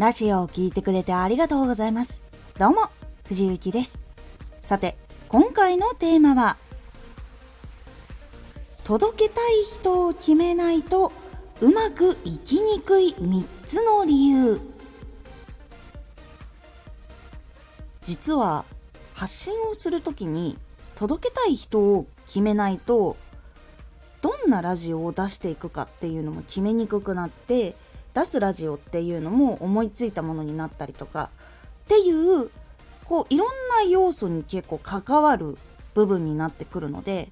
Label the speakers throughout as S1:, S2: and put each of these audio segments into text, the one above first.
S1: ラジオを聴いてくれてありがとうございます。どうも、藤幸です。さて、今回のテーマは、届けたい人を決めないとうまくいきにくい3つの理由。実は、発信をするときに届けたい人を決めないとどんなラジオを出していくかっていうのも決めにくくなって出すラジオっていうのも思いついたものになったりとかっていうこういろんな要素に結構関わる部分になってくるので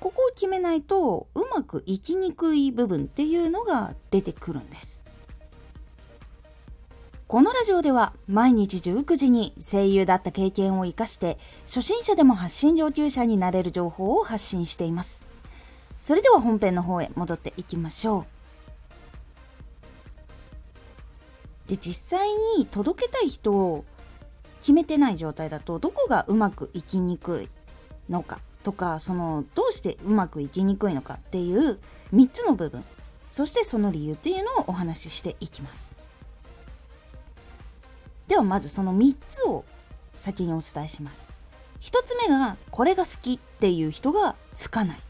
S1: ここを決めないとうまくいきにくい部分っていうのが出てくるんです。このラジオでは毎日19時に声優だった経験を活かして初心者でも発信上級者になれる情報を発信しています。それでは本編の方へ戻っていきましょう。で実際に届けたい人を決めてない状態だとどこがうまくいきにくいのかとかそのどうしてうまくいきにくいのかっていう3つの部分。そしてその理由っていうのをお話ししていきます。ではまずその3つを先にお伝えします。1つ目がこれが好きっていう人がつかない。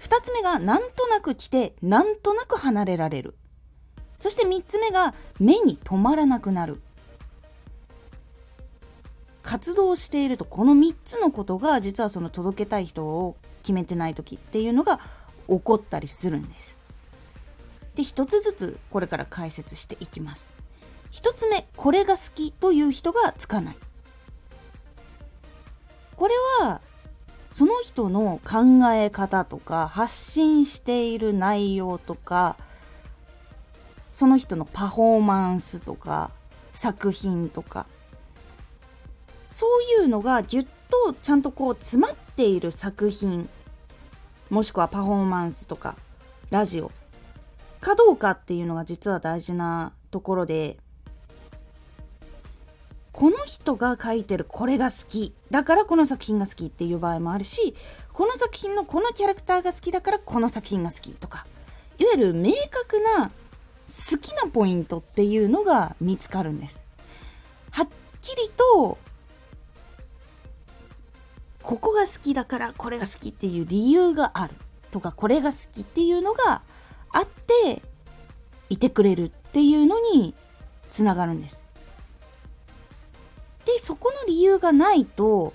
S1: 2つ目がなんとなく来てなんとなく離れられる。そして3つ目が目に留まらなくなる。活動しているとこの3つのことが実はその届けたい人を決めてない時っていうのが起こったりするんです。で1つずつこれから解説していきます。1つ目これが好きという人がつかない。これはその人の考え方とか発信している内容とかその人のパフォーマンスとか作品とか。そういうのがぎゅっとちゃんとこう詰まっている作品もしくはパフォーマンスとかラジオ。かどうかっていうのが実は大事なところでこの人が書いてるこれが好き。だからこの作品が好きっていう場合もあるしこの作品のこのキャラクターが好きだからこの作品が好きとか。いわゆる明確な好きなポイントっていうのが見つかるんです。はっきりとここが好きだからこれが好きっていう理由があるとかこれが好きっていうのがあっていてくれるっていうのにつながるんです。でそこの理由がないと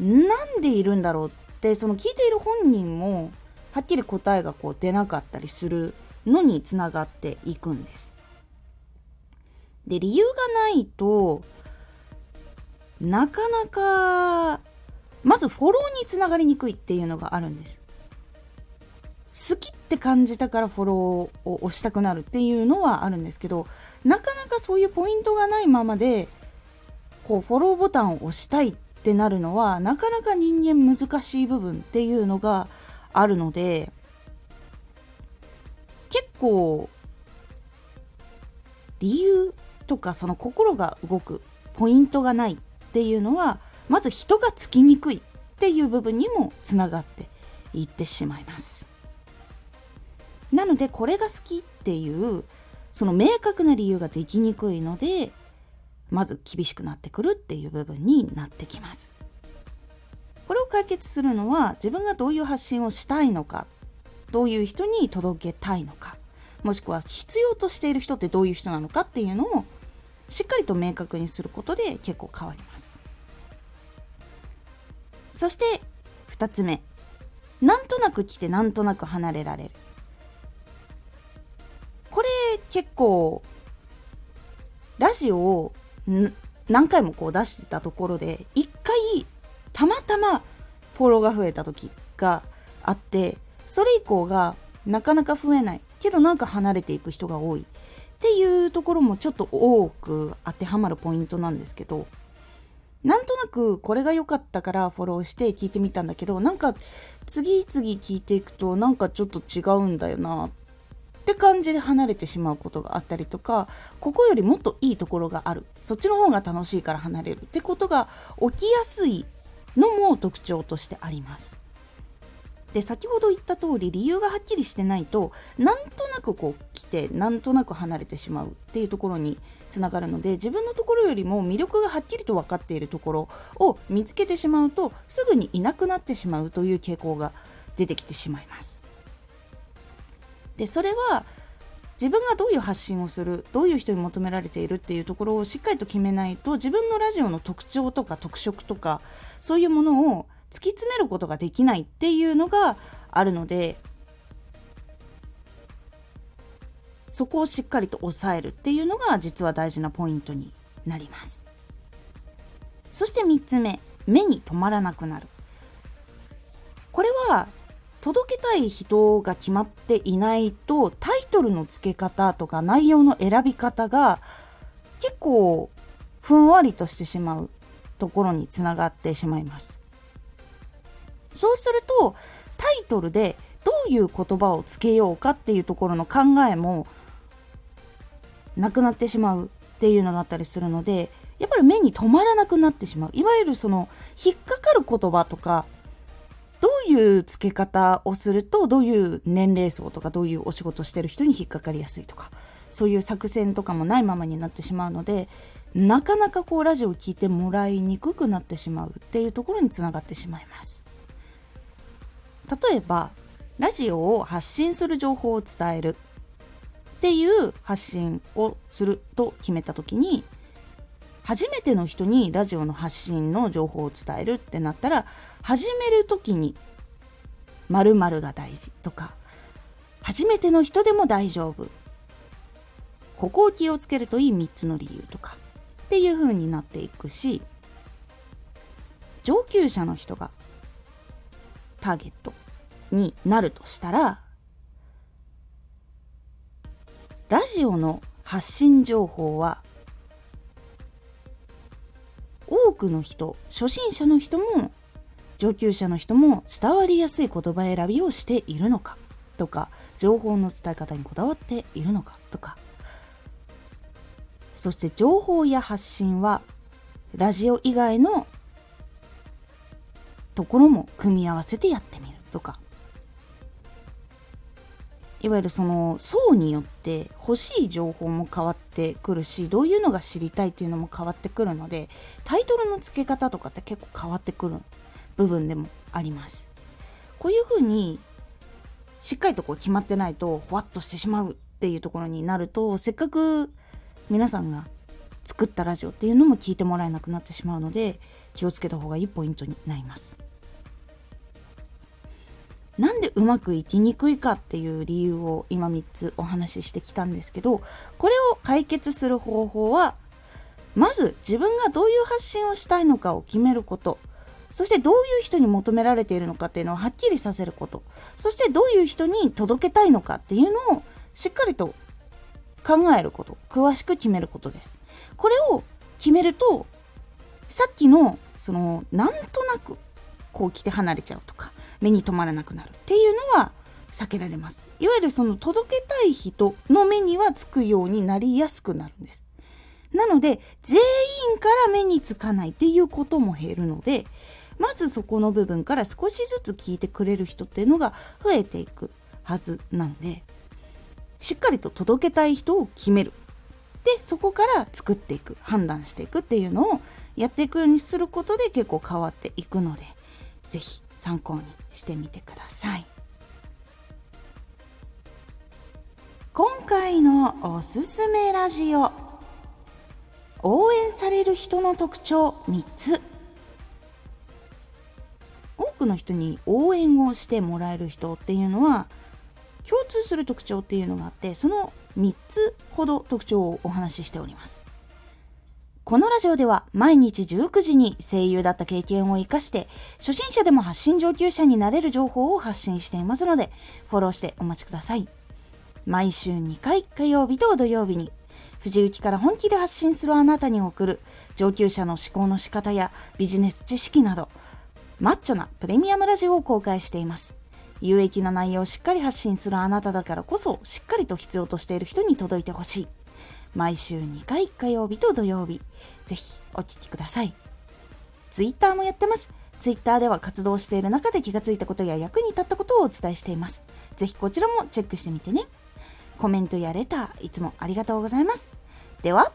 S1: なんでいるんだろうってその聞いている本人もはっきり答えがこう出なかったりするのにつながっていくんです。で理由がないとなかなかまずフォローにつながりにくいっていうのがあるんです。好きって感じたからフォローを押したくなるっていうのはあるんですけどなかなかそういうポイントがないままでこうフォローボタンを押したいってなるのはなかなか人間難しい部分っていうのがあるので構理由とかその心が動くポイントがないっていうのはまず人がつきにくいっていう部分にもつながっていってしまいます。なのでこれが好きっていうその明確な理由ができにくいのでまず厳しくなってくるっていう部分になってきます。これを解決するのは自分がどういう発信をしたいのかどういう人に届けたいのか。もしくは必要としている人ってどういう人なのかっていうのをしっかりと明確にすることで結構変わります。そして2つ目。なんとなく来てなんとなく離れられる。これ結構ラジオを何回もこう出してたところで一回たまたまフォローが増えた時があってそれ以降がなかなか増えない。けどなんか離れていく人が多いっていうところもちょっと多く当てはまるポイントなんですけどなんとなくこれが良かったからフォローして聞いてみたんだけどなんか次々聞いていくとなんかちょっと違うんだよなって感じで離れてしまうことがあったりとかここよりもっといいところがあるそっちの方が楽しいから離れるってことが起きやすいのも特徴としてあります。で先ほど言った通り理由がはっきりしてないとなんとなくこう来てなんとなく離れてしまうっていうところにつながるので自分のところよりも魅力がはっきりと分かっているところを見つけてしまうとすぐにいなくなってしまうという傾向が出てきてしまいます。でそれは自分がどういう発信をするどういう人に求められているっていうところをしっかりと決めないと自分のラジオの特徴とか特色とかそういうものを突き詰めることができないっていうのがあるのでそこをしっかりと抑えるっていうのが実は大事なポイントになります。そして3つ目目に留まらなくなる。これは届けたい人が決まっていないとタイトルの付け方とか内容の選び方が結構ふんわりとしてしまうところにつながってしまいます。そうするとタイトルでどういう言葉をつけようかっていうところの考えもなくなってしまうっていうのがあったりするのでやっぱり目に留まらなくなってしまういわゆるその引っかかる言葉とかどういう付け方をするとどういう年齢層とかどういうお仕事してる人に引っかかりやすいとかそういう作戦とかもないままになってしまうのでなかなかこうラジオを聴いてもらいにくくなってしまうっていうところにつながってしまいます。例えばラジオを発信する情報を伝える。っていう発信をすると決めた時に初めての人にラジオの発信の情報を伝えるってなったら始める時に〇〇が大事とか初めての人でも大丈夫。ここを気をつけるといい3つの理由とかっていう風になっていくし上級者の人がターゲット。になるとしたらラジオの発信情報は多くの人初心者の人も上級者の人も伝わりやすい言葉選びをしているのかとか情報の伝え方にこだわっているのかとかそして情報や発信はラジオ以外のところも組み合わせてやってみるとかいわゆるその層によって欲しい情報も変わってくるしどういうのが知りたいっていうのも変わってくるのでタイトルの付け方とかって結構変わってくる部分でもあります。こういうふうにしっかりとこう決まってないとほわっとしてしまうっていうところになるとせっかく皆さんが作ったラジオっていうのも聞いてもらえなくなってしまうので気をつけた方がいいポイントになります。なんでうまくいきにくいかっていう理由を今3つお話ししてきたんですけどこれを解決する方法はまず自分がどういう発信をしたいのかを決めること。そしてどういう人に求められているのかっていうのをはっきりさせること。そしてどういう人に届けたいのかっていうのをしっかりと考えること。詳しく決めることです。これを決めるとさっきのそのなんとなくこう来て離れちゃうとか目に留まらなくなるっていうのは避けられます。いわゆるその届けたい人の目にはつくようになりやすくなるんです。なので全員から目につかないっていうことも減るのでまずそこの部分から少しずつ聞いてくれる人っていうのが増えていくはずなんでしっかりと届けたい人を決める。でそこから作っていく判断していくっていうのをやっていくようにすることで結構変わっていくので是非参考にしてみてください。今回のおすすめラジオ。応援される人の特徴3つ。多くの人に応援をしてもらえる人っていうのは共通する特徴っていうのがあってその3つほど特徴をお話ししております。このラジオでは毎日19時に声優だった経験を活かして初心者でも発信上級者になれる情報を発信していますのでフォローしてお待ちください。毎週2回火曜日と土曜日に藤雪から本気で発信するあなたに送る上級者の思考の仕方やビジネス知識などマッチョなプレミアムラジオを公開しています。有益な内容をしっかり発信するあなただからこそしっかりと必要としている人に届いてほしい。毎週2回火曜日と土曜日ぜひお聴きくださいツイッターもやってますツイッターでは活動している中で気がついたことや役に立ったことをお伝えしています。ぜひこちらもチェックしてみてね。コメントやレター、いつもありがとうございます。では、